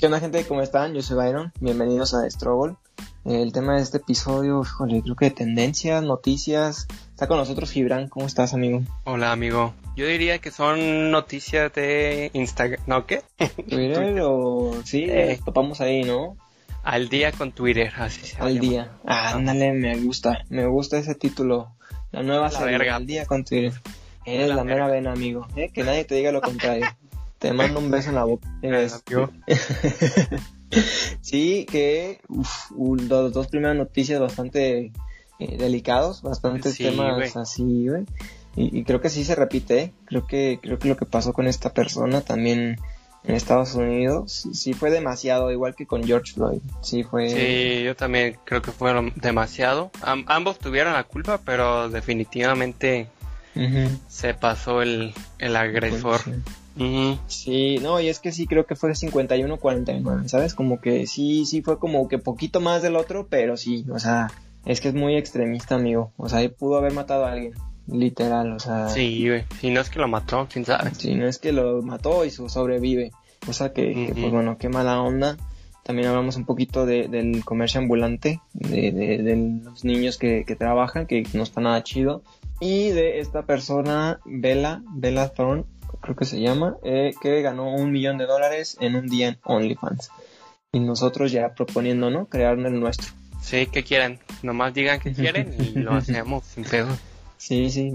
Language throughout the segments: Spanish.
¿Qué onda gente? ¿Cómo están? Yo soy Byron, bienvenidos a Struggle. El tema de este episodio, híjole, creo que de tendencias, noticias. Está con nosotros Gibran, ¿cómo estás amigo? Hola amigo, yo diría que son noticias de Instagram, ¿no qué? Twitter o sí, Eh. topamos ahí, ¿no? Al día con Twitter, así se Al llama. día. Ah, ándale, me gusta, me gusta ese título. La nueva La serie, verga. Al día con Twitter. Eres La la, mera vena, amigo. ¿eh? Que nadie te diga lo contrario. te mando un beso en la boca. Amigo. sí, que uf, un- dos, primeras noticias bastante eh, delicados, bastantes Sí, temas así, güey. Y, y creo que sí se repite, ¿eh? creo que creo que lo que pasó con esta persona también en Estados Unidos sí, sí fue demasiado, igual que con George Floyd. Sí fue. Sí, yo también creo que fueron demasiado. Am- ambos tuvieron la culpa, pero definitivamente se pasó el, el agresor. Sí. Sí, no, y es que sí creo que fue 51-49, ¿sabes? Como que sí, sí fue como que poquito más del otro, pero sí, o sea, es que es muy extremista, amigo. O sea, ahí pudo haber matado a alguien, literal, o sea. Sí, güey. Si no es que lo mató, quién sabe. Sí, no es que lo mató y su sobrevive. Cosa que, que, Ujú. pues bueno, qué mala onda. También hablamos un poquito de- del comercio ambulante, de, de- de los niños que, que trabajan, que no está nada chido. Y de esta persona, Bella, Bella Thorne, creo que se llama, eh, que ganó un millón de dólares en un día en OnlyFans. Y nosotros ya proponiendo, ¿no? Crear el nuestro. Sí, que quieren. Nomás digan que quieren y lo hacemos sin pedo. Sí, sí.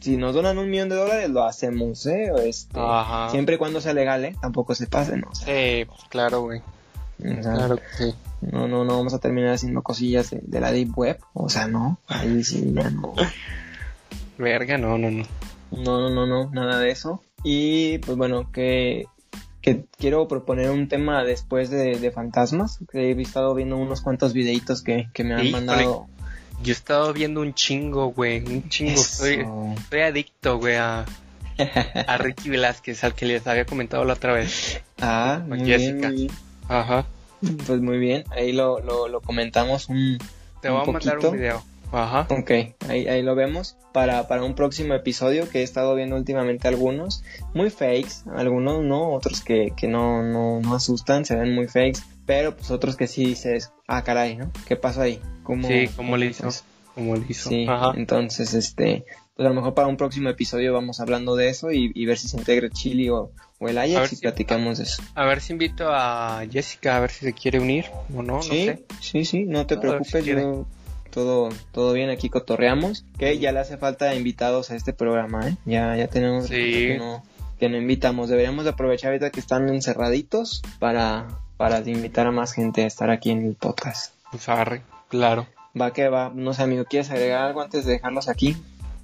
Si nos donan un millón de dólares, lo hacemos, ¿eh? Este, Ajá. Siempre y cuando sea legal, ¿eh? Tampoco se pasen, ¿no? Sí, pues claro, güey. o sea, Claro que sí. No, no, no vamos a terminar haciendo cosillas de, de la Deep Web. O sea, no. Ahí sí, ya no. Verga, no, no, no. No, no, no, no, nada de eso. Y pues bueno, que, que quiero proponer un tema después de, de fantasmas. Que he estado viendo unos cuantos videitos que, que me han Híjole. mandado. Yo he estado viendo un chingo, güey. Un chingo. Soy, soy adicto, güey, a, a Ricky Velázquez, al que les había comentado la otra vez. Ah, muy Jessica. bien, muy Ajá. Pues muy bien, ahí lo, lo, lo comentamos un, Te Un voy a mandar un video. Ajá. Ok, ahí, ahí lo vemos para, para un próximo episodio que he estado viendo últimamente algunos, muy fakes, algunos no, otros que, que no, no, no asustan, se ven muy fakes, pero pues otros que sí dices, ah caray, ¿no? ¿Qué pasó ahí? ¿Cómo, Sí, ¿cómo le hizo? pues, Como lo hizo. Sí, Ajá. entonces este, pues a lo mejor para un próximo episodio vamos hablando de eso y, y ver si se integra Chili o, o el Ajax y si- platicamos de eso. A ver si invito a Jessica a ver si se quiere unir o no, no sí, sé. sí, sí, no te A ver si preocupes, yo todo, todo bien aquí cotorreamos, que ya le hace falta invitados a este programa, ¿eh? Ya, ya tenemos Sí. que no, que no invitamos, deberíamos de aprovechar ahorita que están encerraditos para, para invitar a más gente a estar aquí en el podcast. Pues arre, claro. Va que va, no sé amigo, ¿quieres agregar algo antes de dejarlos aquí?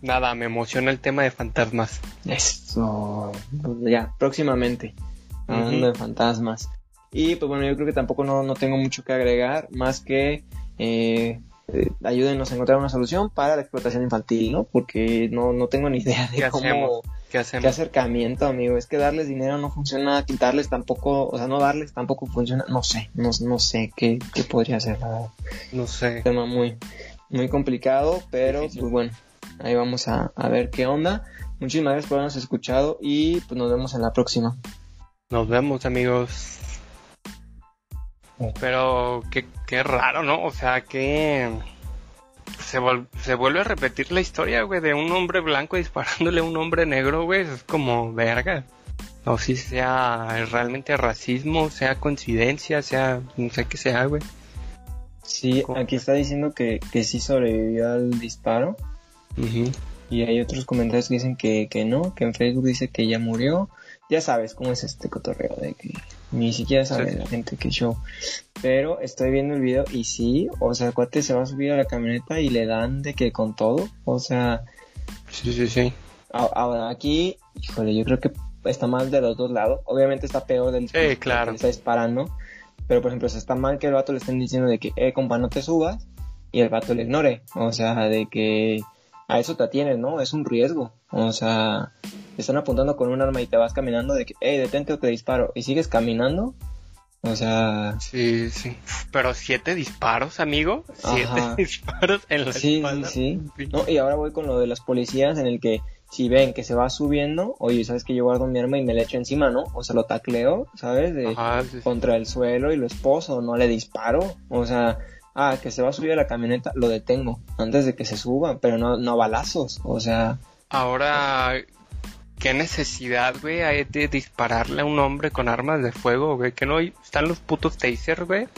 Nada, me emociona el tema de fantasmas. Eso, pues ya, próximamente, hablando de fantasmas. Y pues bueno, yo creo que tampoco no, no tengo mucho que agregar, más que eh, eh, ayúdenos a encontrar una solución para la explotación infantil, ¿no? Porque no, no tengo ni idea de ¿Qué cómo, hacemos? ¿Qué qué hacemos? acercamiento, amigo. Es que darles dinero no funciona, quitarles tampoco, o sea, no darles tampoco funciona, no sé, no, no sé qué, qué podría ser, la verdad. No sé. tema muy, muy complicado, pero Difícil. pues bueno, ahí vamos a, a ver qué onda. Muchísimas gracias por habernos escuchado y pues nos vemos en la próxima. Nos vemos, amigos. Pero qué, qué raro, ¿no? O sea, que se, se vuelve a repetir la historia, güey, de un hombre blanco disparándole a un hombre negro, güey. Es como verga. No si sea realmente racismo, sea coincidencia, sea no sé qué sea, güey. Sí, aquí está diciendo que, que sí sobrevivió al disparo y hay otros comentarios que dicen que, que no, que en Facebook dice que ya murió. Ya sabes cómo es este cotorreo de que ni siquiera sabe Sí. la gente que show. Pero estoy viendo el video y sí, o sea, el cuate se va a subir a la camioneta y le dan de que con todo. O sea, Sí, sí, sí. Ahora, aquí, híjole, yo creo que está mal de los dos lados. Obviamente está peor del del claro. que está disparando. Pero, por ejemplo, está mal que el vato le estén diciendo de que, eh, compa, no te subas. Y el vato le ignore. O sea, de que a eso te atienes, ¿no? Es un riesgo. O sea, te están apuntando con un arma y te vas caminando de que, eh, detente o te disparo. Y sigues caminando. O sea... Sí, sí. Pero siete disparos, amigo. Siete disparos en la sí, espalda. Sí, sí. No, y ahora voy con lo de las policías en el que si ven que se va subiendo, oye, sabes que yo guardo mi arma y me le echo encima, ¿no? O sea, lo tacleo, ¿sabes? De, contra el suelo y lo esposo, no le disparo. O sea, ah, que se va a subir a la camioneta, lo detengo antes de que se suba, pero no, no balazos. O sea... Ahora, ¿Qué necesidad, güey, hay de dispararle a un hombre con armas de fuego, güey? Que no están los putos tasers, güey.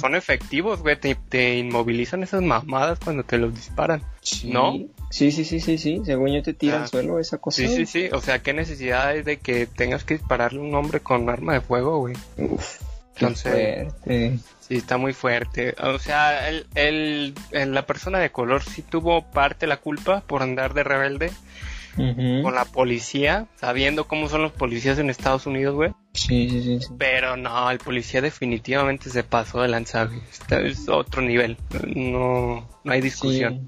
son efectivos, güey. Te, inmovilizan esas mamadas cuando te los disparan. ¿No? Sí, sí, sí, sí, sí. Según yo te tira al ah. suelo esa cosa. Sí, sí, sí. O sea, ¿qué necesidad hay de que tengas que dispararle a un hombre con arma de fuego, güey? Uf. Entonces, fuerte. Sí, está muy fuerte. O sea, el, el, la persona de color sí tuvo parte la culpa por andar de rebelde con la policía, sabiendo cómo son los policías en Estados Unidos, güey. Sí, sí, sí, Pero no, el policía definitivamente se pasó de lanza, güey. Este es otro nivel. No, no hay discusión.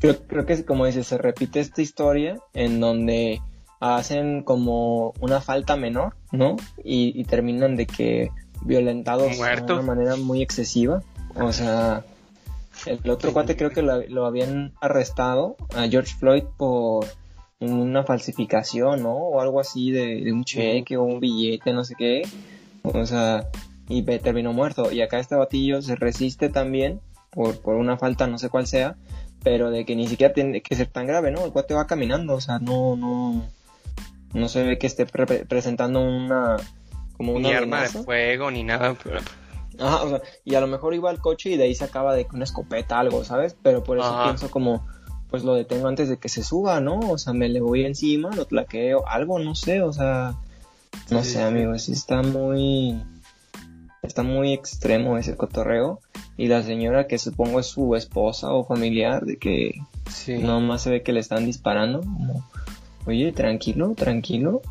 Creo, creo que, como dices, se repite esta historia en donde hacen como una falta menor, ¿no? Y, terminan de que violentados de una manera muy excesiva. O sea, el otro cuate creo que lo, lo, habían arrestado a George Floyd por una falsificación, ¿no? O algo así de, un cheque o un billete, no sé qué. O sea, y terminó muerto. Y acá este batillo se resiste también por, por una falta, no sé cuál sea, pero de que ni siquiera tiene que ser tan grave, ¿no? El cuate va caminando, o sea, no, no, no se ve que esté presentando una, como una ni arma de fuego ni nada. Ajá, o sea, y a lo mejor iba al coche y de ahí se acaba de una escopeta, algo, ¿sabes? Pero por eso pienso como, pues lo detengo antes de que se suba, ¿no? O sea, me le voy encima, lo tlaqueo, algo, no sé, o sea, no sé, amigo, sí está muy, está muy extremo ese cotorreo. Y la señora que supongo es su esposa o familiar, de que sí. nomás se ve que le están disparando, como, oye, tranquilo, tranquilo.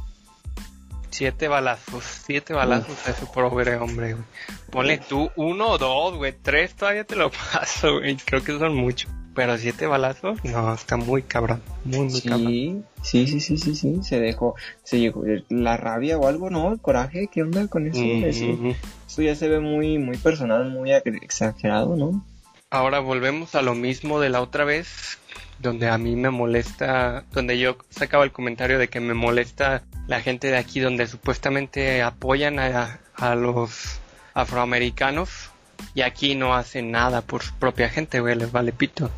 Siete balazos, siete balazos a ese pobre hombre, güey. Ponle tú uno o dos, güey, tres todavía te lo paso, güey. Creo que son muchos. Pero siete balazos, no, está muy cabrón. Muy, muy sí, cabrón. Sí, sí, sí, sí, sí. Se dejó, se llegó la rabia o algo, ¿no? El coraje, ¿qué onda con eso? eso, ya se ve muy, muy personal, muy exagerado, ¿no? Ahora volvemos a lo mismo de la otra vez, donde a mí me molesta, donde yo sacaba el comentario de que me molesta la gente de aquí, donde supuestamente apoyan a, a los afroamericanos y aquí no hacen nada por su propia gente, güey, les vale pito.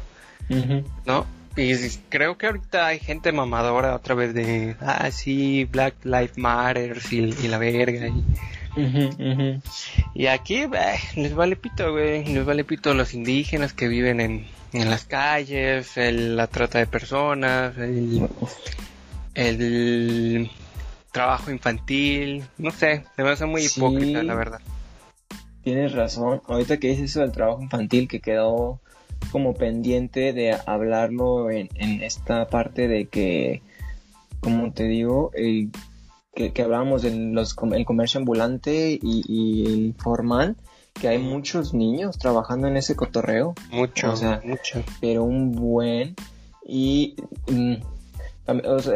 ¿no? Y creo que ahorita hay gente mamadora otra vez de, ah, sí, Black Lives Matter y, la verga. Y, y aquí les vale pito, güey, les vale pito los indígenas que viven en, en las calles, la trata de personas, el, el trabajo infantil, no sé, se me hace muy hipócrita, la verdad. Tienes razón, ahorita que dices eso del trabajo infantil que quedó como pendiente de hablarlo en, esta parte de que, como te digo, que, que, hablábamos del los, el comercio ambulante y, el formal, que hay muchos niños trabajando en ese cotorreo. Mucho, o sea, mucho. Pero un buen. Y mm,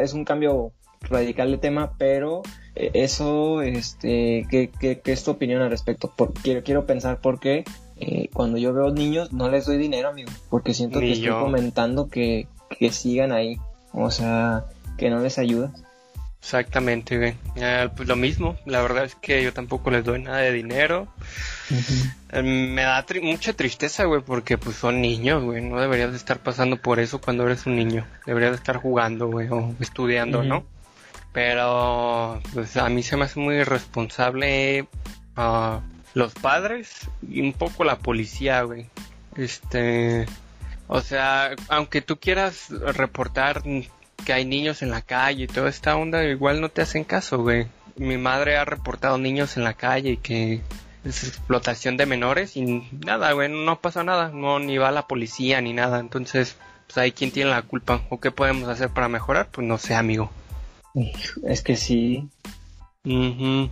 es un cambio radical de tema, pero eh, eso, este, ¿qué, qué, qué es tu opinión al respecto? Por, quiero, quiero pensar porque eh, cuando yo veo niños no les doy dinero, amigo, porque siento que estoy comentando que, que sigan ahí, o sea, que no les ayuda. Exactamente, güey. pues lo mismo, la verdad es que yo tampoco les doy nada de dinero. Eh, me da mucha tristeza, güey, porque pues son niños, güey. No deberías de estar pasando por eso cuando eres un niño. Deberías de estar jugando, güey, o estudiando, ¿no? Pero pues a mí se me hace muy irresponsable a los padres y un poco la policía, güey. Este, o sea, aunque tú quieras reportar que hay niños en la calle y toda esta onda, igual no te hacen caso, güey. Mi madre ha reportado niños en la calle y que explotación de menores y nada, güey, no pasa nada, no ni va la policía ni nada, entonces, pues ahí quién tiene la culpa o qué podemos hacer para mejorar, pues no sé, amigo. Es que sí. no,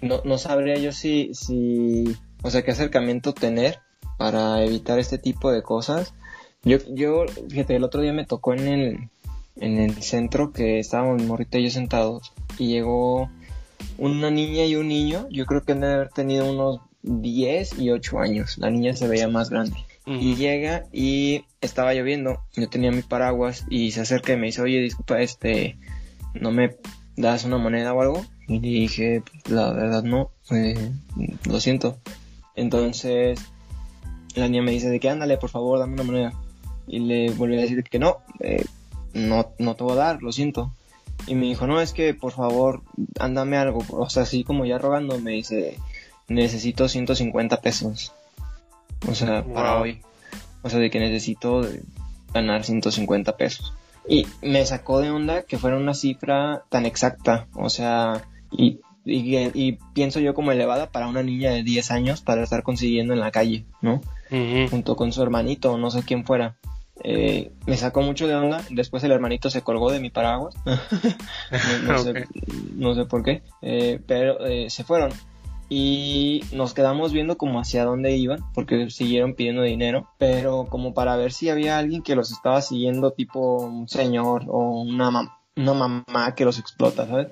no sabría yo si, si, o sea, qué acercamiento tener para evitar este tipo de cosas. Yo, yo, fíjate, el otro día me tocó en el, en el centro que estábamos Morrita y yo sentados y llegó una niña y un niño, yo creo que han de haber tenido unos 10 y 8 años. La niña se veía más grande. Y llega y estaba lloviendo. Yo tenía mi paraguas y se acerca y me dice, oye, disculpa, este, ¿no me das una moneda o algo? Y le dije, pues, la verdad no, eh, lo siento. Entonces, la niña me dice de que ándale, por favor, dame una moneda. Y le volví a decir que no, eh, no, no te voy a dar, lo siento. Y me dijo, no, es que por favor, ándame algo. O sea, así como ya rogando, me dice, necesito 150 pesos. O sea, para hoy. O sea, de que necesito ganar 150 pesos. Y me sacó de onda que fuera una cifra tan exacta. O sea, y, y, pienso yo como elevada para una niña de 10 años para estar consiguiendo en la calle, ¿no? Junto con su hermanito, no sé quién fuera. Eh, me sacó mucho de onda. Después el hermanito se colgó de mi paraguas. no, sé, no, sé, por qué. Eh, pero eh, se fueron y nos quedamos viendo como hacia dónde iban porque siguieron pidiendo dinero pero como para ver si había alguien que los estaba siguiendo tipo un señor o una, una mamá que los explota ¿sabes?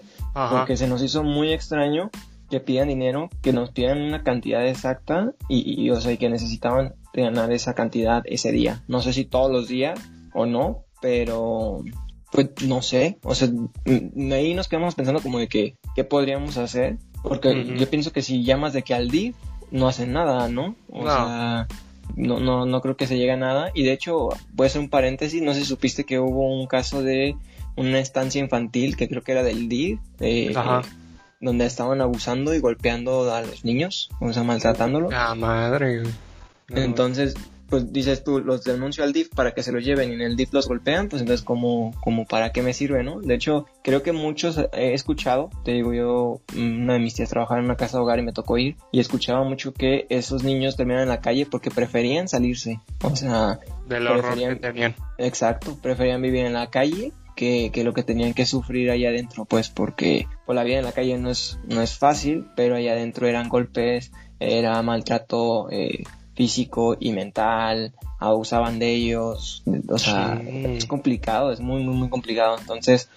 porque se nos hizo muy extraño que pidan dinero que nos pidan una cantidad exacta y, o sea que necesitaban ganar esa cantidad ese día. No sé si todos los días o no pero pues no sé. O sea ahí nos quedamos pensando como de que qué podríamos hacer porque yo pienso que si llamas de que al DIF, no hacen nada, ¿no? O sea, no, no, no creo que se llegue a nada. Y de hecho, voy a hacer un paréntesis, no sé si supiste que hubo un caso de una estancia infantil que creo que era del DIF, eh, donde estaban abusando y golpeando a los niños, o sea, maltratándolos. Ah, madre. Entonces, pues dices tú, los denuncio al DIF para que se los lleven y en el DIF los golpean, pues entonces como, como para qué me sirve, ¿no? De hecho, creo que muchos he escuchado, te digo yo, una de mis tías trabajaba en una casa de hogar y me tocó ir y escuchaba mucho que esos niños terminan en la calle porque preferían salirse, o sea, del horror que tenían. Exacto, preferían vivir en la calle que, que, lo que tenían que sufrir allá adentro, pues porque por la vida en la calle no es, no es fácil, pero allá adentro eran golpes, era maltrato, eh, físico y mental, abusaban de ellos, o sea, es complicado, es muy, muy, muy complicado. Entonces,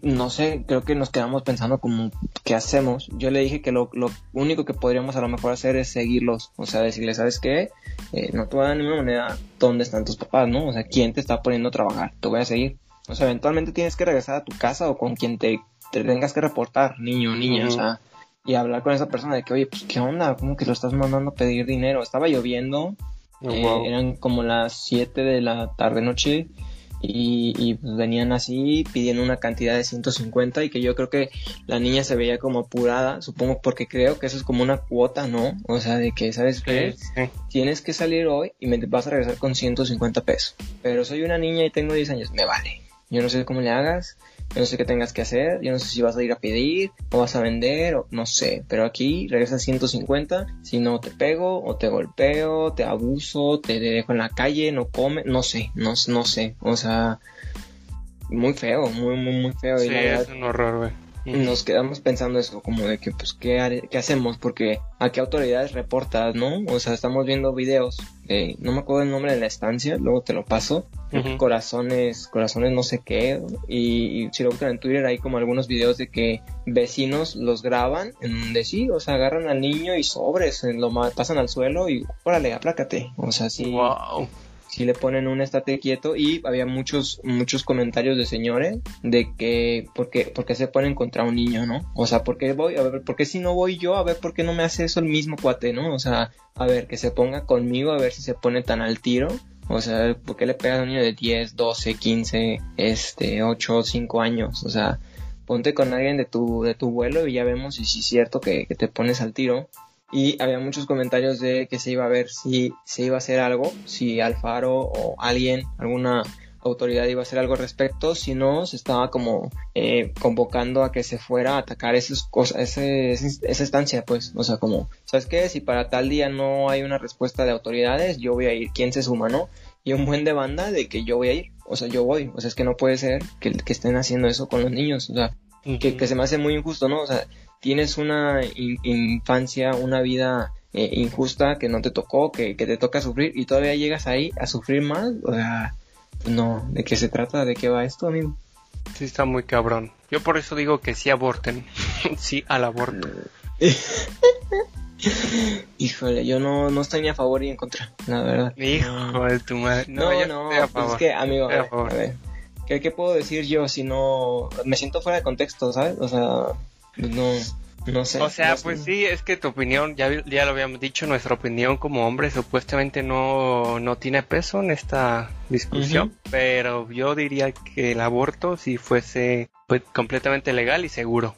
no sé, creo que nos quedamos pensando como, ¿qué hacemos? Yo le dije que lo, lo único que podríamos a lo mejor hacer es seguirlos, o sea, decirles, ¿sabes qué? Eh, no te voy a dar ninguna moneda, ¿dónde están tus papás, no? O sea, ¿quién te está poniendo a trabajar? Te voy a seguir. O sea, eventualmente tienes que regresar a tu casa o con quien te, tengas que reportar, niño o niña, o sea, y hablar con esa persona de que, oye, pues, ¿qué onda? ¿Cómo que lo estás mandando a pedir dinero? Estaba lloviendo, oh, eh, eran como las 7 de la tarde-noche y, y pues, venían así pidiendo una cantidad de 150 y que yo creo que la niña se veía como apurada, supongo porque creo que eso es como una cuota, ¿no? O sea, de que, ¿sabes qué? Tienes que salir hoy y me vas a regresar con 150 pesos. Pero soy una niña y tengo 10 años, me vale. Yo no sé cómo le hagas, yo no sé qué tengas que hacer, yo no sé si vas a ir a pedir o vas a vender o no sé, pero aquí regresa 150, si no te pego o te golpeo, te abuso, te dejo en la calle, no come, no sé, no, no sé, o sea, muy feo, muy, muy, muy feo. Sí, es un horror, güey nos quedamos pensando eso, como de que, pues, ¿qué, ¿qué hacemos? Porque a qué autoridades reportas, ¿no? O sea, estamos viendo videos de, no me acuerdo el nombre de la estancia, luego te lo paso, corazones, corazones no sé qué, y, si lo buscan en Twitter hay como algunos videos de que vecinos los graban, en donde sí, o sea, agarran al niño y sobres, lo pasan al suelo y, órale, aplácate, o sea, sí. Wow si le ponen un estate quieto y había muchos muchos comentarios de señores de que ¿por qué, se ponen contra un niño, ¿no? O sea, ¿por qué voy? A ver, ¿por qué si no voy yo? A ver, ¿por qué no me hace eso el mismo cuate, ¿no? O sea, a ver, que se ponga conmigo a ver si se pone tan al tiro. O sea, ¿por qué le pegas a un niño de 10, 12, 15, este, 8, 5 años? O sea, ponte con alguien de tu, de tu vuelo y ya vemos si es cierto que te pones al tiro y había muchos comentarios de que se iba a ver si se iba a hacer algo, si Alfaro o alguien, alguna autoridad iba a hacer algo al respecto, si no, se estaba como eh, convocando a que se fuera a atacar esas cosas, ese, esa estancia, pues, o sea, como, ¿sabes qué? Si para tal día no hay una respuesta de autoridades, yo voy a ir, ¿quién se suma, no? Y un buen de banda de que yo voy a ir, o sea, yo voy, o sea, es que no puede ser que, que estén haciendo eso con los niños, o sea, que, que se me hace muy injusto, ¿no? O sea, tienes una infancia, una vida eh, injusta que no te tocó, que, te toca sufrir y todavía llegas ahí a sufrir más, o sea, no, ¿de qué se trata? ¿De qué va esto, amigo? Sí, está muy cabrón. Yo por eso digo que sí aborten. sí al aborto. Híjole, yo no, no estoy ni a favor ni en contra, la verdad. Hijo de tu madre. No, no, pues es que, amigo, a ver, ¿qué, ¿qué, puedo decir yo si no me siento fuera de contexto, ¿sabes? O sea, no, no sé. O sea, pues sí, es que tu opinión, ya, ya lo habíamos dicho, nuestra opinión como hombre supuestamente no, no tiene peso en esta discusión, pero yo diría que el aborto si fuese pues, completamente legal y seguro.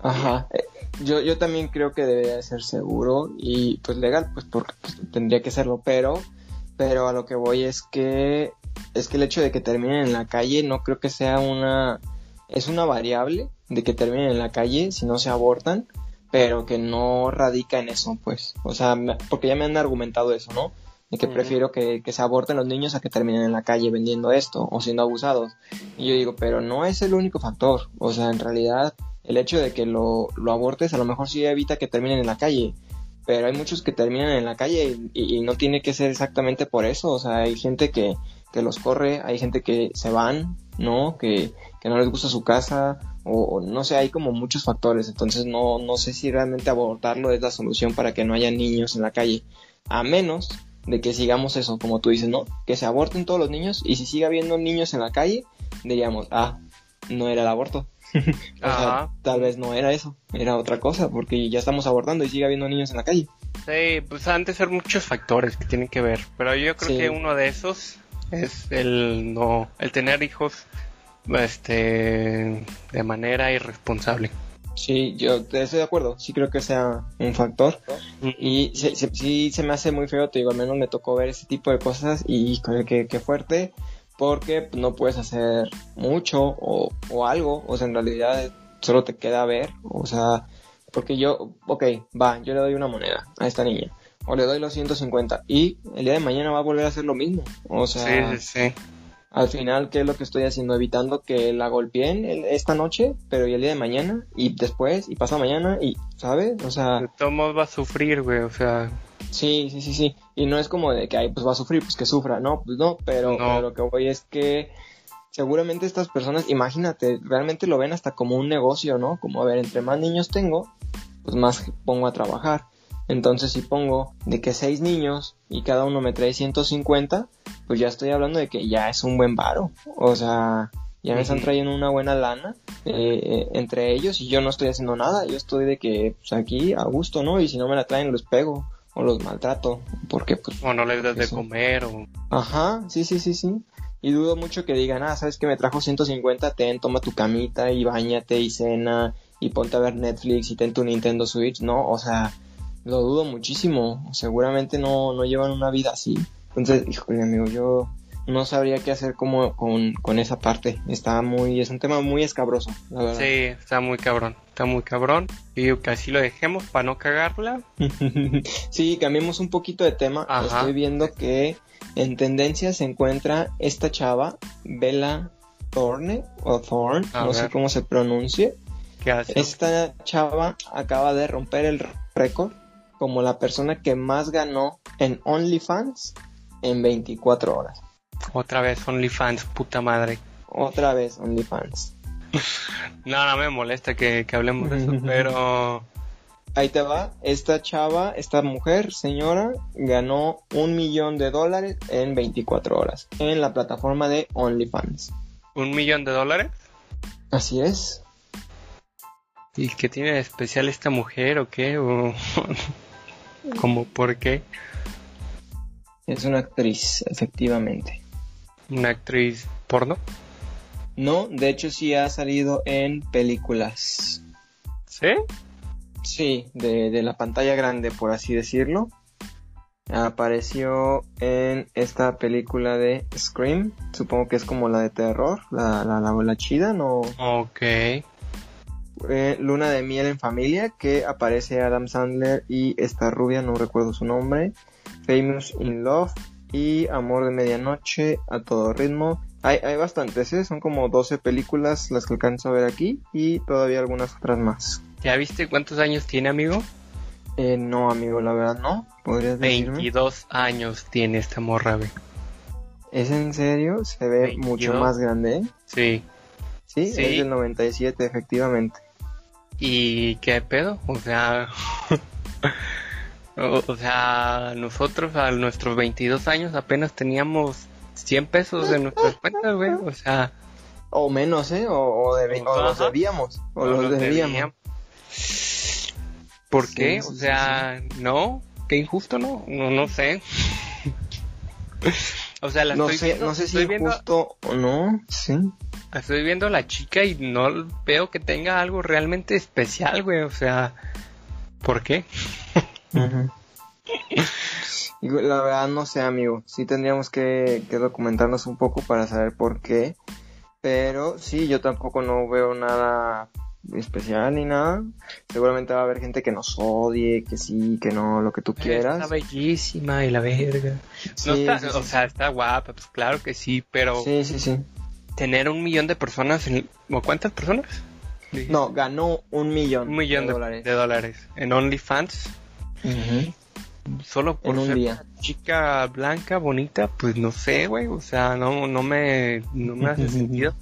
Ajá. Eh, yo, yo también creo que debería ser seguro y pues legal, pues porque pues, tendría que serlo, pero, pero a lo que voy es que es que el hecho de que terminen en la calle no creo que sea una es una variable de que terminen en la calle si no se abortan, pero que no radica en eso, pues, o sea, porque ya me han argumentado eso, ¿no? De que prefiero que, que, se aborten los niños a que terminen en la calle vendiendo esto o siendo abusados. Y yo digo, pero no es el único factor. O sea, en realidad el hecho de que lo, lo abortes a lo mejor sí evita que terminen en la calle, pero hay muchos que terminan en la calle y, no tiene que ser exactamente por eso, o sea, hay gente que, que los corre, hay gente que se van, ¿no? Que, que no les gusta su casa, o, no sé, hay como muchos factores, entonces no, no sé si realmente abortarlo es la solución para que no haya niños en la calle, a menos de que sigamos eso, como tú dices, ¿no? Que se aborten todos los niños y si sigue habiendo niños en la calle, diríamos, ah, no era el aborto. o tal vez no era eso, era otra cosa, porque ya estamos abordando y sigue habiendo niños en la calle. Sí, pues han de ser muchos factores que tienen que ver, pero yo creo que uno de esos es el no, el tener hijos, este, de manera irresponsable. Sí, yo estoy de acuerdo, sí creo que sea un factor. Y sí, se me hace muy feo, te digo, al menos me tocó ver ese tipo de cosas y que, que fuerte porque no puedes hacer mucho o, o, algo, o sea, en realidad solo te queda ver, o sea, porque yo, ok, va, yo le doy una moneda a esta niña, o le doy los 150, y el día de mañana va a volver a hacer lo mismo, o sea, sí, sí. Al final, ¿qué es lo que estoy haciendo? Evitando que la golpeen esta noche, pero y el día de mañana, y después, y pasa mañana, y, ¿sabes? O sea... Todos va a sufrir, güey, o sea... Sí, sí, sí, sí. Y no es como de que ahí pues va a sufrir, pues que sufra, no, pues no, pero, lo que voy es que seguramente estas personas, imagínate, realmente lo ven hasta como un negocio, ¿no? Como a ver, entre más niños tengo, pues más pongo a trabajar. Entonces si pongo de que seis niños y cada uno me trae 150, pues ya estoy hablando de que ya es un buen varo. O sea, ya me están trayendo una buena lana eh, eh, entre ellos y yo no estoy haciendo nada. Yo estoy de que pues aquí a gusto, ¿no? Y si no me la traen los pego o los maltrato, porque pues... O no les das de comer o... Ajá, sí, sí, sí, sí. Y dudo mucho que digan, ah, sabes que me trajo 150, ten, toma tu camita y bañate y cena y ponte a ver Netflix y ten tu Nintendo Switch, no, o sea, lo dudo muchísimo, seguramente no, no llevan una vida así. Entonces, híjole amigo, yo no sabría qué hacer como con, con, esa parte. Está muy, es un tema muy escabroso, la verdad. Sí, está muy cabrón, está muy cabrón. Y digo que así lo dejemos para no cagarla. sí, cambiemos un poquito de tema. Estoy viendo que en tendencia se encuentra esta chava, Bella Thorne, o Thorne, no sé cómo se pronuncie. ¿Qué hace? Esta chava acaba de romper el récord como la persona que más ganó en OnlyFans en 24 horas. Otra vez OnlyFans, puta madre. Otra vez OnlyFans. no, no me molesta que, hablemos de eso, pero... Ahí te va, esta chava, esta mujer, señora, ganó un millón de dólares en 24 horas en la plataforma de OnlyFans. ¿Un millón de dólares? Así es. ¿Y qué tiene de especial esta mujer o qué? ¿O... ¿Cómo por qué? Es una actriz, efectivamente. ¿Una actriz porno? No, de hecho sí ha salido en películas. ¿Sí? Sí, de, la pantalla grande, por así decirlo. Apareció en esta película de Scream. Supongo que es como la de terror, la, la, la, chida, ¿no? Ok. Luna de miel en familia, que aparece Adam Sandler y esta rubia, no recuerdo su nombre. Famous in Love, y Amor de Medianoche a todo ritmo. Hay, hay bastantes, ¿eh? son como 12 películas las que alcanzo a ver aquí y todavía algunas otras más. ¿Ya viste cuántos años tiene, amigo? Eh, no, amigo, la verdad no. ¿Podrías 22 años tiene esta morra, ¿Es en serio? Se ve mucho más grande, ¿eh? Sí. Sí, Sí. es del 97, efectivamente. ¿Y qué pedo? O sea, o, sea, nosotros a nuestros 22 años apenas teníamos 100 pesos en nuestras cuentas, güey. O sea, O menos, ¿eh? O, o debe- o los debíamos. O, los, los debíamos. debíamos. ¿Por Sí, qué? sí, o sí, sea, no, qué injusto, ¿no? No, no sé. o sea, la No estoy sé, viendo, no sé si estoy es viendo, justo o no. Sí. Estoy viendo a la chica y no veo que tenga algo realmente especial, güey. O sea, ¿por qué? La verdad no sé, amigo. Sí tendríamos que, que documentarnos un poco para saber por qué. Pero sí, yo tampoco no veo nada especial ni nada. Seguramente va a haber gente que nos odie, que sí, que no, lo que tú Está quieras. bellísima y la verga. No Sí, está, sí, o sí. sea, está guapa, pues claro que sí, pero Sí, sí, sí. Tener un millón de personas en... ¿o ¿Cuántas personas? No, ganó un millón, Un millón de, dólares. de dólares en OnlyFans. Solo por En un ser día. chica blanca, bonita, pues no sé, güey. O sea, no, no me, no me hace sentido.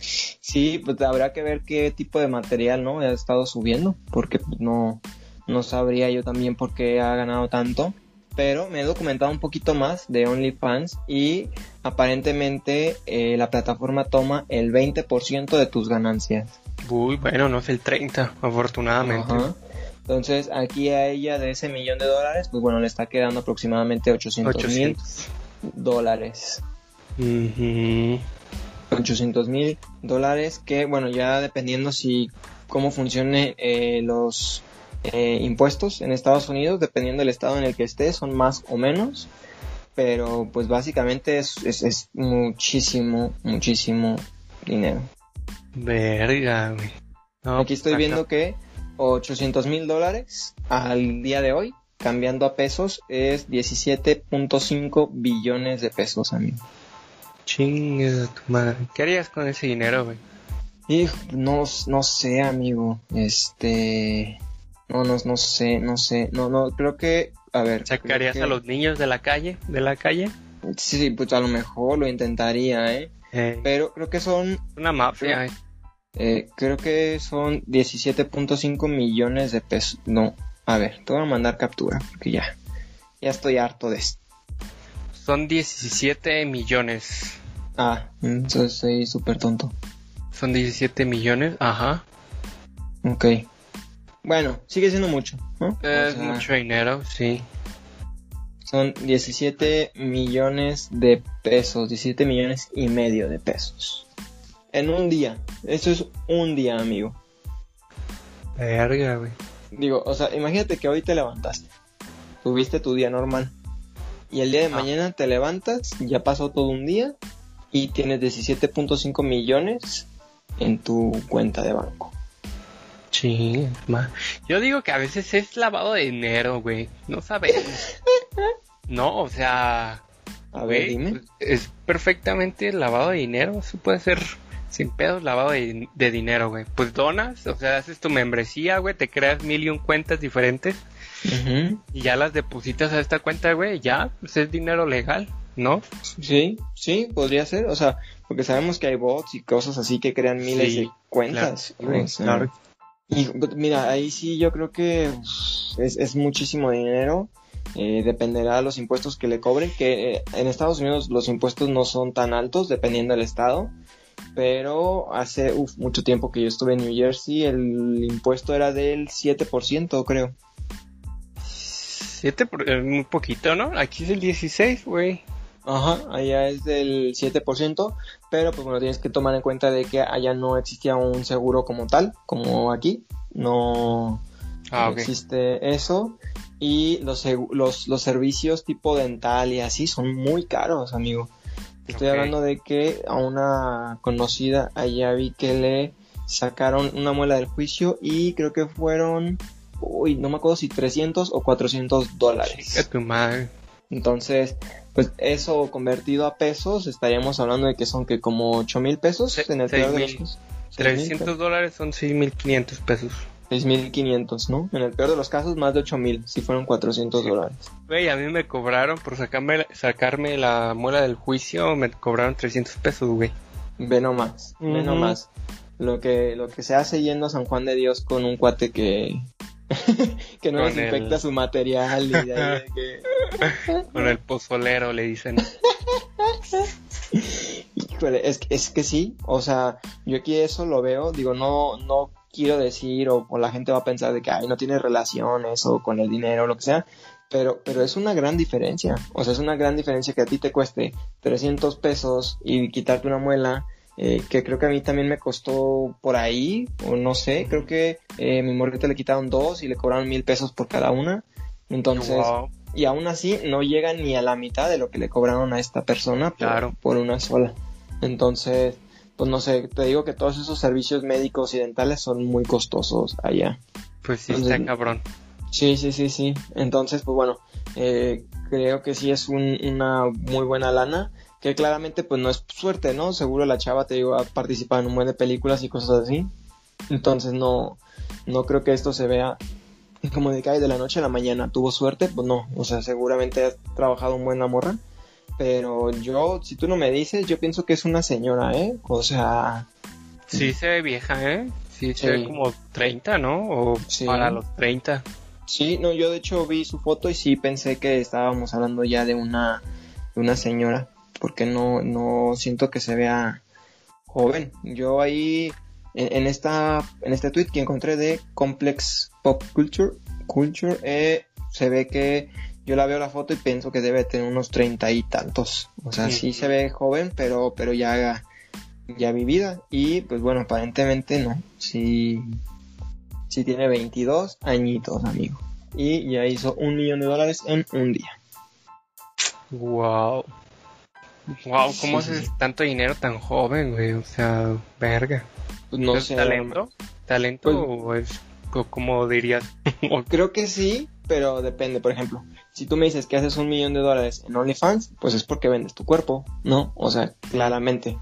Sí, pues habrá que ver qué tipo de material, ¿no? Ha estado subiendo, porque no, no sabría yo también por qué ha ganado tanto. Pero me he documentado un poquito más de OnlyFans y aparentemente eh, la plataforma toma el 20% de tus ganancias. Uy, bueno, no es el 30, afortunadamente. Ajá. Entonces aquí a ella de ese millón de dólares, pues bueno, le está quedando aproximadamente 800 mil 800. dólares. Ujú. 800 mil dólares que bueno ya dependiendo si cómo funcionen eh, los eh, impuestos en Estados Unidos dependiendo del estado en el que estés son más o menos pero pues básicamente es, es, es muchísimo muchísimo dinero Verga, güey. No, aquí estoy viendo que 800 mil dólares al día de hoy cambiando a pesos es 17.5 billones de pesos amigo Chingue tu madre. ¿Qué harías con ese dinero, güey? Y no, no sé, amigo. Este. No, no, no sé, no sé. No, no, creo que. A ver. ¿Sacarías creo a los niños de la calle? ¿De la calle? Sí, pues a lo mejor lo intentaría, ¿eh? Eh, Pero creo que son. una mafia, eh. eh, creo que son 17.5 millones de pesos. No. A ver, te voy a mandar captura, porque ya. Ya estoy harto de esto. Son 17 millones. Ah, entonces soy súper tonto. Son 17 millones, ajá. Ok. Bueno, sigue siendo mucho, ¿no? O Es sea, mucho dinero, sí. Son 17 millones de pesos, 17 millones y medio de pesos. En un día. Eso es un día, amigo. Verga, güey. Digo, o sea, imagínate que hoy te levantaste. Tuviste tu día normal. Y el día de Ah. mañana te levantas, ya pasó todo un día y tienes 17.5 millones en tu cuenta de banco. Chingue, ma. Yo digo que a veces es lavado de dinero, güey. No sabemos. No, o sea, A ver, güey, dime. es perfectamente lavado de dinero. Eso puede ser sin pedos lavado de, de dinero, güey. Pues donas, o sea, haces tu membresía, güey, te creas mil y un cuentas diferentes Ujú. y ya las depositas a esta cuenta, güey, ya, pues es dinero legal, ¿no? Sí, sí, podría ser. O sea, porque sabemos que hay bots y cosas así que crean miles Sí, de cuentas. claro, güey, claro. Y mira, ahí sí yo creo que es, es muchísimo dinero. Eh, dependerá de los impuestos que le cobren, que eh, en Estados Unidos los impuestos no son tan altos dependiendo del estado. Pero hace uf, mucho tiempo que yo estuve en New Jersey, el impuesto era del 7%, creo. Siete por- es muy poquito, ¿no? Aquí es el 16, güey. Ajá, allá es del 7%, pero pues bueno, tienes que tomar en cuenta de que allá no existía un seguro como tal, como aquí. No, Ah, no existe eso. Y los, los, los servicios tipo dental y así son muy caros, amigo. Estoy hablando de que a una conocida allá vi que le sacaron una muela del juicio y creo que fueron, uy, no me acuerdo si 300 o 400 dólares. Chica tu madre. Entonces, pues eso convertido a pesos, estaríamos hablando de que son que como 8 mil pesos Se- en el seis peor de los mil. casos. Seis mil 300 dólares son 6.500 pesos. 6.500, ¿no? En el peor de los casos, más de 8.000, si fueron 400 dólares. Güey, a mí me cobraron por sacarme, sacarme la muela del juicio, me cobraron 300 pesos, güey. Ve nomás, ve Ujú. nomás. Lo que, lo que se hace yendo a San Juan de Dios con un cuate que, que no desinfecta el- su material y de ahí de que... Con el pozolero le dicen. Híjole, es, que- es que sí, o sea, yo aquí eso lo veo, digo, no, no quiero decir o, o la gente va a pensar de que ay, no tiene relación eso con el dinero o lo que sea, pero, pero es una gran diferencia, o sea, es una gran diferencia que a ti te cueste 300 pesos y quitarte una muela, eh, que creo que a mí también me costó por ahí, o no sé, creo que eh, mi morrita le quitaron dos y le cobraron mil pesos por cada una, entonces Wow. y aún así no llega ni a la mitad de lo que le cobraron a esta persona por, Claro. por una sola. Entonces, pues no sé, te digo que todos esos servicios médicos y dentales son muy costosos allá. Pues sí, Entonces- está cabrón. Sí, sí, sí, sí. Entonces, pues bueno, eh, creo que sí es un- una muy buena lana, que claramente pues no es suerte, ¿no? Seguro la chava, te digo, ha participado en un buen de películas y cosas así. Entonces no, no creo que esto se vea como de que "Ay, de la noche a la mañana tuvo suerte, pues no, o sea, seguramente has trabajado un buen la morra. Pero yo, si tú no me dices, yo pienso que es una señora, ¿eh? O sea, Sí se ve vieja, ¿eh? Sí, se Sí. ve como 30, ¿no? O Sí. para los 30. Sí, no, yo de hecho vi su foto y sí pensé que estábamos hablando ya de una, de una señora, porque no, no siento que se vea joven. Yo ahí, en, en esta, en este tweet que encontré de Complex Pop Culture, Culture, eh, se ve que yo la veo la foto y pienso que debe tener unos treinta y tantos. O sea, sí se ve joven, pero, pero ya, ya vivida. Y pues bueno, aparentemente no. Sí, sí tiene 22 añitos, amigo. Y ya hizo un millón de dólares en un día. Wow. Wow, ¿cómo Sí, haces tanto dinero tan joven, güey? O sea, verga. Pues no ¿Es sé. talento? ¿Talento Pues- o es co- como dirías? Creo que sí, pero depende. Por ejemplo, si tú me dices que haces un millón de dólares en OnlyFans, pues es porque vendes tu cuerpo, ¿no? O sea, claramente.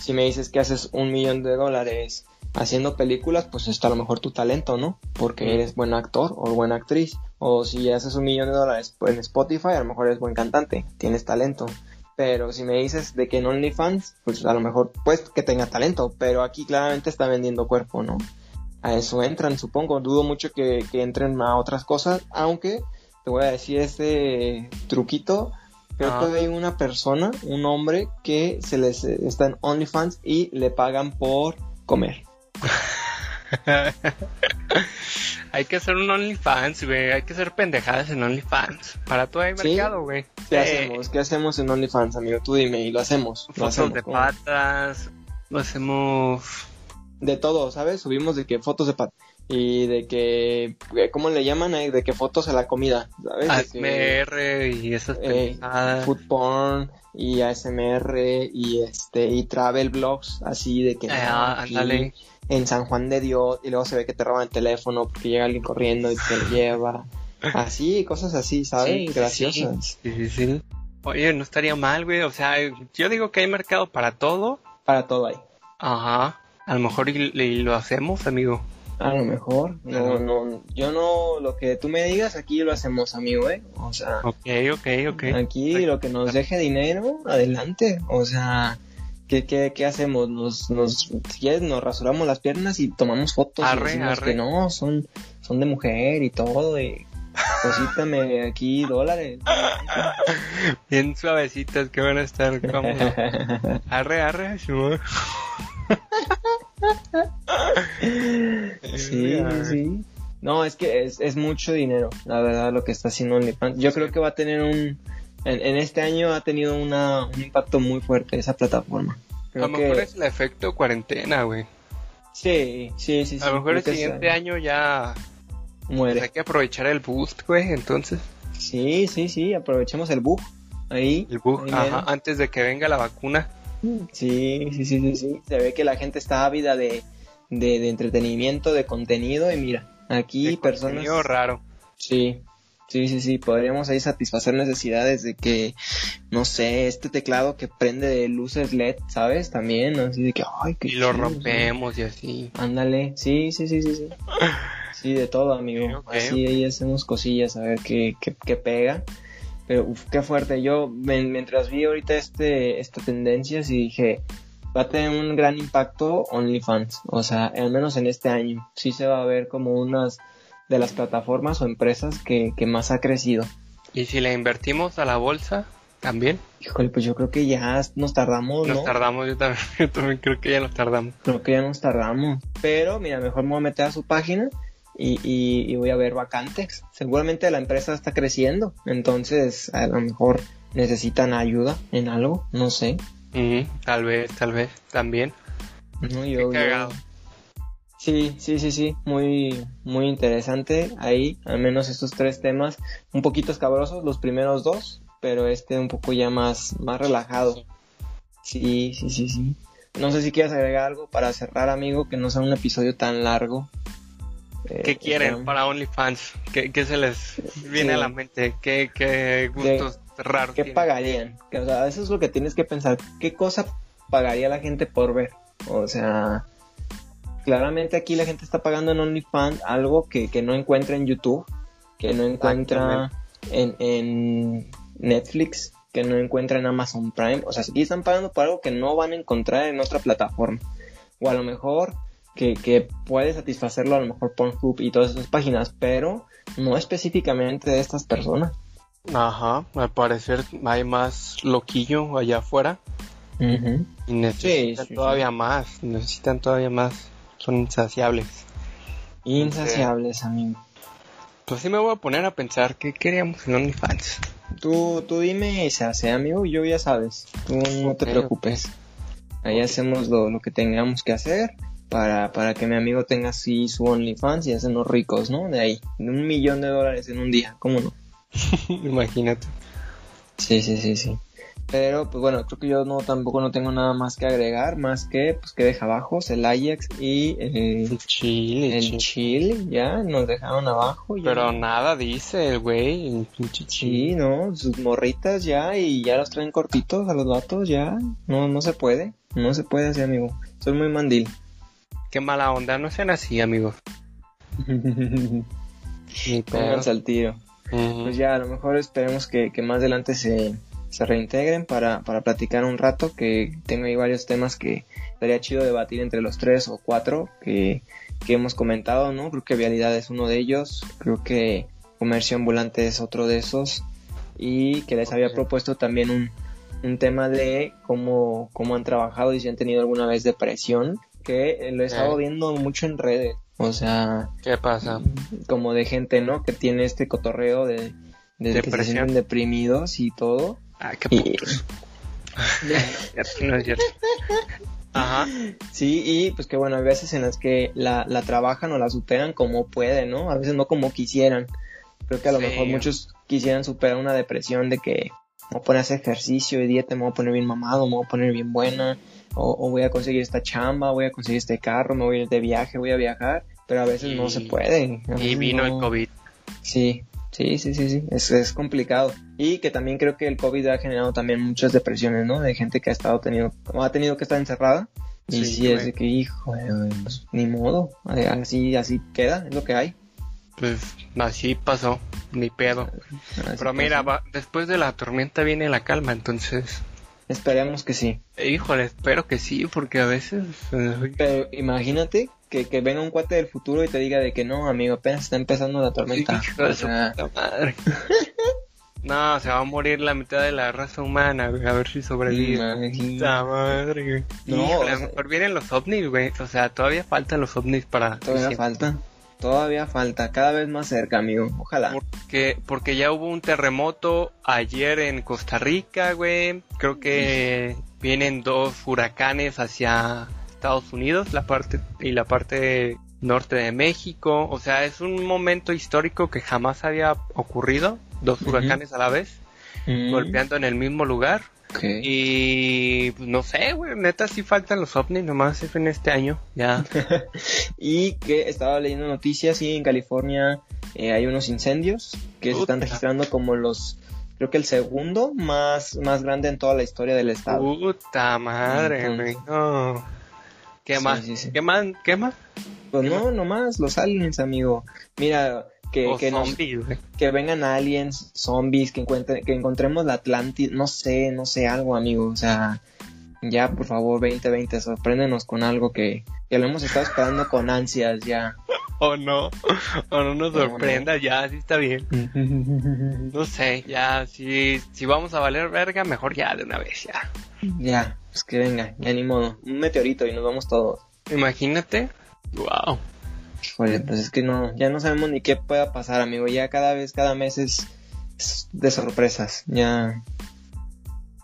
Si me dices que haces un millón de dólares haciendo películas, pues está a lo mejor tu talento, ¿no? Porque Mm. eres buen actor o buena actriz. O si haces un millón de dólares en Spotify, a lo mejor eres buen cantante, tienes talento. Pero si me dices de que en OnlyFans, pues a lo mejor pues que tenga talento, pero aquí claramente está vendiendo cuerpo, ¿no? A eso entran, supongo. Dudo mucho que, que entren a otras cosas, aunque te voy a decir este truquito. Creo Ah. que hay una persona, un hombre, que se les eh, está en OnlyFans y le pagan por comer. hay que hacer un OnlyFans, güey. Hay que hacer pendejadas en OnlyFans. Para todo hay mercado, güey. ¿Qué Eh, hacemos? ¿Qué hacemos en OnlyFans, amigo? Tú dime y lo hacemos. Lo Fotos hacemos. de ¿cómo? patas. Lo hacemos. De todo, ¿sabes? Subimos de que fotos de pat y de que eh, ¿cómo le llaman? Eh, De que fotos a la comida, ¿sabes? ASMR y esas eh, pendejadas. food porn y ASMR y este y travel blogs así de que no, Ah, aquí ándale. En San Juan de Dios y luego se ve que te roban el teléfono porque llega alguien corriendo y te lo lleva así cosas así sabes Sí, graciosas Sí, sí, sí. Oye, no estaría mal, güey. O sea, yo digo que hay mercado para todo. para todo ahí Ajá. A lo mejor y, y lo hacemos, amigo. a lo mejor no no yo no lo que tú me digas aquí lo hacemos amigo eh o sea Ok, ok, ok. Aquí lo que nos deje dinero, adelante. O sea, ¿qué, qué, qué hacemos? Nos, nos, nos rasuramos las piernas y tomamos fotos Arre, y decimos arre. que no, son, son de mujer y todo. Y cosítame aquí dólares. Bien suavecitas que van a estar cómodos. Arre, arre, Simón. sí, sí, sí. No, es que es, es mucho dinero, la verdad, lo que está haciendo OnlyFans. Yo creo que va a tener un... En, en este año ha tenido una, un impacto muy fuerte esa plataforma. A lo mejor es el efecto cuarentena, güey. Sí, sí, sí. sí A lo mejor creo el siguiente año ya muere. pues, hay que aprovechar el boost, güey. Entonces, Sí, sí, sí, aprovechemos el bug. Ahí. el boost, ahí ajá, antes de que venga la vacuna. Sí, sí, sí, sí, sí. Se ve que la gente está ávida de, de, de entretenimiento, de contenido. Y mira, aquí de personas. raro. Sí, sí, sí, sí. Podríamos ahí satisfacer necesidades de que, no sé, este teclado que prende de luces LED, ¿sabes? También, así de que, ay, qué Y lo chido, rompemos y así. Ándale, sí, sí, sí, sí, sí. Sí, de todo, amigo. Ok, ok. Así ahí hacemos cosillas a ver qué, qué, qué pega. Pero, uf, qué fuerte. Yo, mientras vi ahorita este, esta tendencia, sí dije, va a tener un gran impacto OnlyFans. O sea, al menos en este año. Sí se va a ver como unas de las plataformas o empresas que, que más ha crecido. ¿Y si le invertimos a la bolsa también? Híjole, pues yo creo que ya nos tardamos, ¿no? Nos tardamos, yo también, yo también creo que ya nos tardamos. Creo que ya nos tardamos. Pero mira, mejor me voy a meter a su página y, y, y voy a ver vacantes. Seguramente la empresa está creciendo, entonces a lo mejor necesitan ayuda en algo, no sé. Tal vez, tal vez, también. No, Qué yo, yo-. Sí, sí, sí, sí, muy, muy interesante ahí, al menos estos tres temas, un poquito escabrosos los primeros dos, pero este un poco ya más, más relajado. Sí, sí, sí, sí. No sé si quieres agregar algo para cerrar, amigo, que no sea un episodio tan largo. Eh, ¿Qué quieren ya- para OnlyFans? ¿Qué, qué se les viene Sí. a la mente? ¿Qué, qué gustos raros ¿Qué tienen? pagarían? Que, o sea, eso es lo que tienes que pensar. ¿Qué cosa pagaría la gente por ver? O sea, claramente aquí la gente está pagando en OnlyFans algo que, que no encuentra en YouTube, que no encuentra en, en Netflix, que no encuentra en Amazon Prime. O sea, aquí están pagando por algo que no van a encontrar en otra plataforma. O a lo mejor que, que puede satisfacerlo a lo mejor Pornhub y todas esas páginas, pero no específicamente de estas personas. Ajá, al parecer hay más loquillo allá afuera y necesitan Sí, sí, todavía más, necesitan todavía más, son insaciables. Insaciables, amigo. Pues sí me voy a poner a pensar qué queríamos en OnlyFans. Tú, tú dime y se hace, amigo, yo ya sabes. Tú no te preocupes. Ahí hacemos lo, lo que tengamos que hacer para, para que mi amigo tenga así su OnlyFans y hacernos ricos, ¿no? De ahí, de un millón de dólares en un día, ¿cómo no? Imagínate. Sí, sí, sí, sí. Pero, pues bueno, creo que yo no tampoco no tengo nada más que agregar, más que, pues que deja abajo el Ajax y eh, El chile, el chile. Chile, ya, nos dejaron abajo. ya. Pero nada dice el güey, el pinche chile. Sí, no, sus morritas ya y ya los traen cortitos a los vatos ya. No, no se puede. No se puede así, amigo. Soy muy mandil. Qué mala onda, no sean así, amigos. Pónganse al tiro. Pues ya, a lo mejor esperemos que, que más adelante se, se reintegren para, para platicar un rato. Que tengo ahí varios temas que estaría chido debatir entre los tres o cuatro que, que hemos comentado, ¿no? Creo que vialidad es uno de ellos. Creo que comercio ambulante es otro de esos. Y que les había propuesto también un, un tema de cómo, cómo han trabajado y si han tenido alguna vez depresión. Que lo he estado viendo mucho en redes. O sea, ¿Qué pasa? como de gente, ¿no? Que tiene este cotorreo de, de que se Depresión. sienten deprimidos y todo. Ah, qué Y- no es cierto. Ajá. Sí, y pues que bueno, hay veces en las que la, la trabajan o la superan como pueden, ¿no? A veces no como quisieran. Creo que a lo Sí. mejor muchos quisieran superar una depresión de que me voy a poner a hacer ejercicio y dieta, me voy a poner bien mamado, me voy a poner bien buena, o, o voy a conseguir esta chamba, voy a conseguir este carro, me voy a ir de viaje, voy a viajar, pero a veces no se puede. Y vino no- el COVID. Sí, sí, sí, sí, sí, es, es complicado. Y que también creo que el COVID ha generado también muchas depresiones, ¿no? De gente que ha estado tenido, ha tenido que estar encerrada. Y Sí, sí, es de que, hijo, pues, ni modo, eh, así, así queda, es lo que hay. Pues así pasó, ni pedo. Así Pero mira, va- después de la tormenta viene la calma, entonces... Esperemos que sí. Híjole, espero que sí, porque a veces... eh, Pero imagínate que, que venga un cuate del futuro y te diga de que no, amigo, apenas está empezando la tormenta. hijo de O su sea, puta madre. No, se va a morir la mitad de la raza humana, güey, a ver si sobrevive. Puta madre, güey. No, Híjole, o a sea- lo mejor vienen los ovnis, güey. O sea, todavía faltan los ovnis para... Todavía falta, todavía falta, cada vez más cerca, amigo, ojalá. Porque, porque ya hubo un terremoto ayer en Costa Rica, güey. Creo que vienen dos huracanes hacia Estados Unidos, la parte y la parte norte de México. O sea, es un momento histórico que jamás había ocurrido. Dos huracanes a la vez, Mm, golpeando en el mismo lugar. Y pues, no sé, güey, neta sí faltan los ovnis, nomás es en este año. Ya. y que estaba leyendo noticias y en California eh, hay unos incendios que se están registrando como los creo que el segundo más más grande en toda la historia del estado. Puta madre, güey. Entonces- No. ¿Qué Sí, más? sí, sí. ¿Qué más? ¿Qué más? pues no, nomás los aliens, amigo. Mira, que, nos- vengan aliens, zombies, que encuentre, que encontremos la Atlántida, no sé, no sé, algo, amigo. O sea, Ya, por favor, 2020, sorpréndenos con algo que, que lo hemos estado esperando con ansias ya. O no, o no nos no. sorprenda, ya, sí está bien. No sé, ya, si, si vamos a valer verga, mejor ya de una vez, ya. ya, pues que venga, ya ni modo. Un meteorito y nos vamos todos. Imagínate. Wow. Híjole, pues es que no, ya no sabemos ni qué pueda pasar, amigo. Ya cada vez, cada mes es, es de sorpresas. Ya.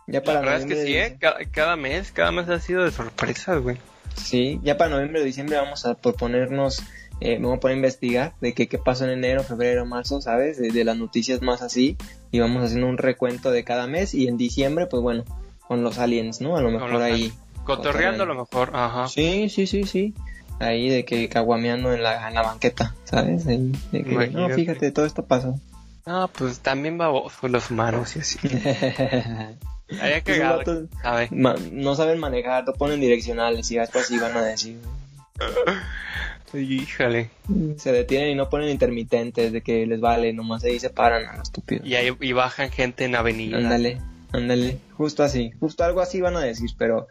Ya La para verdad es que sí, ¿eh? Cada, cada mes, cada mes ha sido de sorpresas, güey. Sí, ya para noviembre o diciembre vamos a proponernos, eh, vamos a poner a investigar de qué, qué pasó en enero, febrero, marzo, ¿sabes? De, de las noticias más así. Y vamos haciendo un recuento de cada mes. Y en diciembre, pues bueno, con los aliens, ¿no? A lo mejor ahí. Cotorreando a lo mejor, ajá. Sí, sí, sí, sí. Ahí de que caguameando en la, en la banqueta, ¿sabes? Ahí, de que, no, fíjate, todo esto pasó. Ah, pues también babosos los humanos y así. Había cagado, no saben manejar, no ponen direccionales y después así van a decir. Híjole. Se detienen y no ponen intermitentes de que les vale, nomás ahí se paran a estúpido. Y ahí y bajan gente en avenida. Ándale, ándale, justo así, justo algo así van a decir, pero,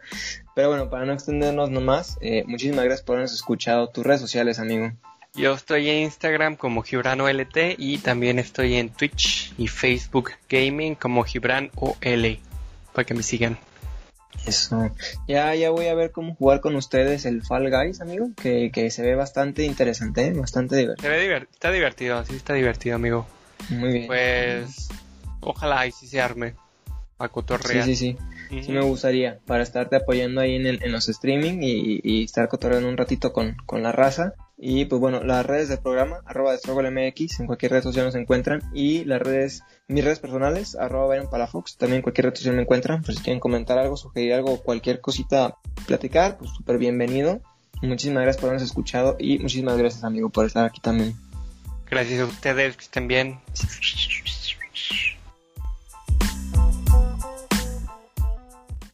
pero bueno, para no extendernos nomás, eh, muchísimas gracias por habernos escuchado. Tus redes sociales, amigo. Yo estoy en Instagram como Gibrano LT y también estoy en Twitch y Facebook Gaming como Gibran OL para que me sigan. Eso. Ya, ya voy a ver cómo jugar con ustedes el Fall Guys, amigo, que, que se ve bastante interesante, ¿eh? bastante divertido. Se ve divert- está divertido, sí está divertido, amigo. Muy bien. Pues ojalá y sí se arme a sí, cotorrear. sí, sí. Ujú. Sí me gustaría para estarte apoyando ahí en, el- en los streaming y, y estar cotorreando un ratito con, con la raza. Y pues bueno, las redes del programa, arroba de Struggle MX, en cualquier red social nos encuentran. Y las redes, mis redes personales, arroba Byron Palafox, también en cualquier red social me encuentran. Pues si quieren comentar algo, sugerir algo, cualquier cosita, platicar, pues súper bienvenido. Muchísimas gracias por habernos escuchado y muchísimas gracias amigo por estar aquí también. Gracias a ustedes, que estén bien.